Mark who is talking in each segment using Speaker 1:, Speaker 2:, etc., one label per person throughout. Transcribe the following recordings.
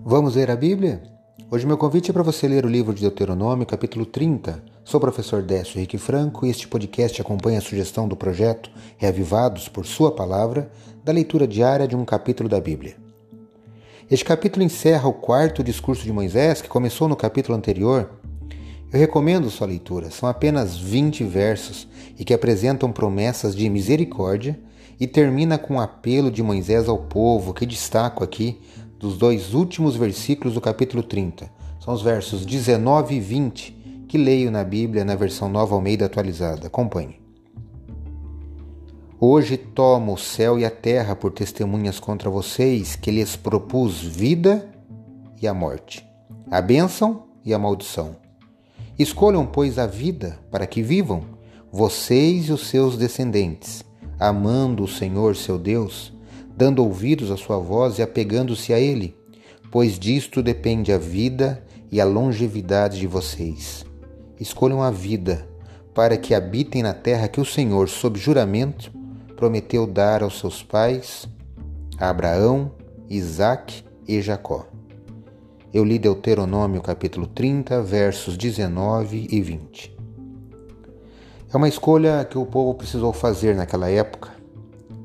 Speaker 1: Vamos ler a Bíblia? Hoje meu convite é para você ler o livro de Deuteronômio, capítulo 30. Sou o professor Décio Henrique Franco e este podcast acompanha a sugestão do projeto Reavivados por Sua Palavra, da leitura diária de um capítulo da Bíblia. Este capítulo encerra o quarto discurso de Moisés, que começou no capítulo anterior. Eu recomendo sua leitura, são apenas 20 versos e que apresentam promessas de misericórdia e termina com um apelo de Moisés ao povo, que destaco aqui dos dois últimos versículos do capítulo 30. São os versos 19 e 20 que leio na Bíblia na versão Nova Almeida atualizada. Acompanhe. Hoje tomo o céu e a terra por testemunhas contra vocês que lhes propus vida e a morte, a bênção e a maldição. Escolham, pois, a vida para que vivam, vocês e os seus descendentes, amando o Senhor seu Deus dando ouvidos à sua voz e apegando-se a Ele, pois disto depende a vida e a longevidade de vocês. Escolham a vida, para que habitem na terra que o Senhor, sob juramento, prometeu dar aos seus pais, a Abraão, Isaque e Jacó. Eu li Deuteronômio capítulo 30, versos 19 e 20. É uma escolha que o povo precisou fazer naquela época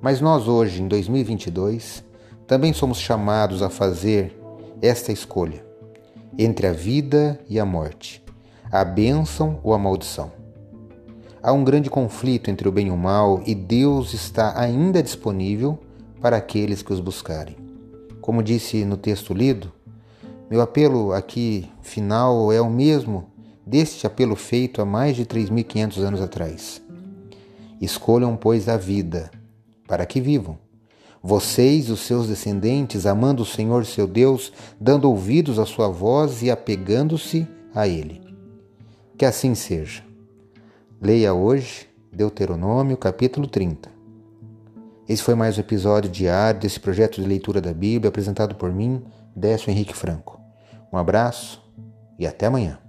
Speaker 1: mas nós hoje, em 2022, também somos chamados a fazer esta escolha entre a vida e a morte, a bênção ou a maldição. Há um grande conflito entre o bem e o mal e Deus está ainda disponível para aqueles que os buscarem. Como disse no texto lido, meu apelo aqui final é o mesmo deste apelo feito há mais de 3.500 anos atrás. Escolham, pois, a vida para que vivam. Vocês, os seus descendentes, amando o Senhor seu Deus, dando ouvidos à sua voz e apegando-se a Ele. Que assim seja. Leia hoje Deuteronômio, capítulo 30. Esse foi mais um episódio diário desse projeto de leitura da Bíblia apresentado por mim, Décio Henrique Franco. Um abraço e até amanhã.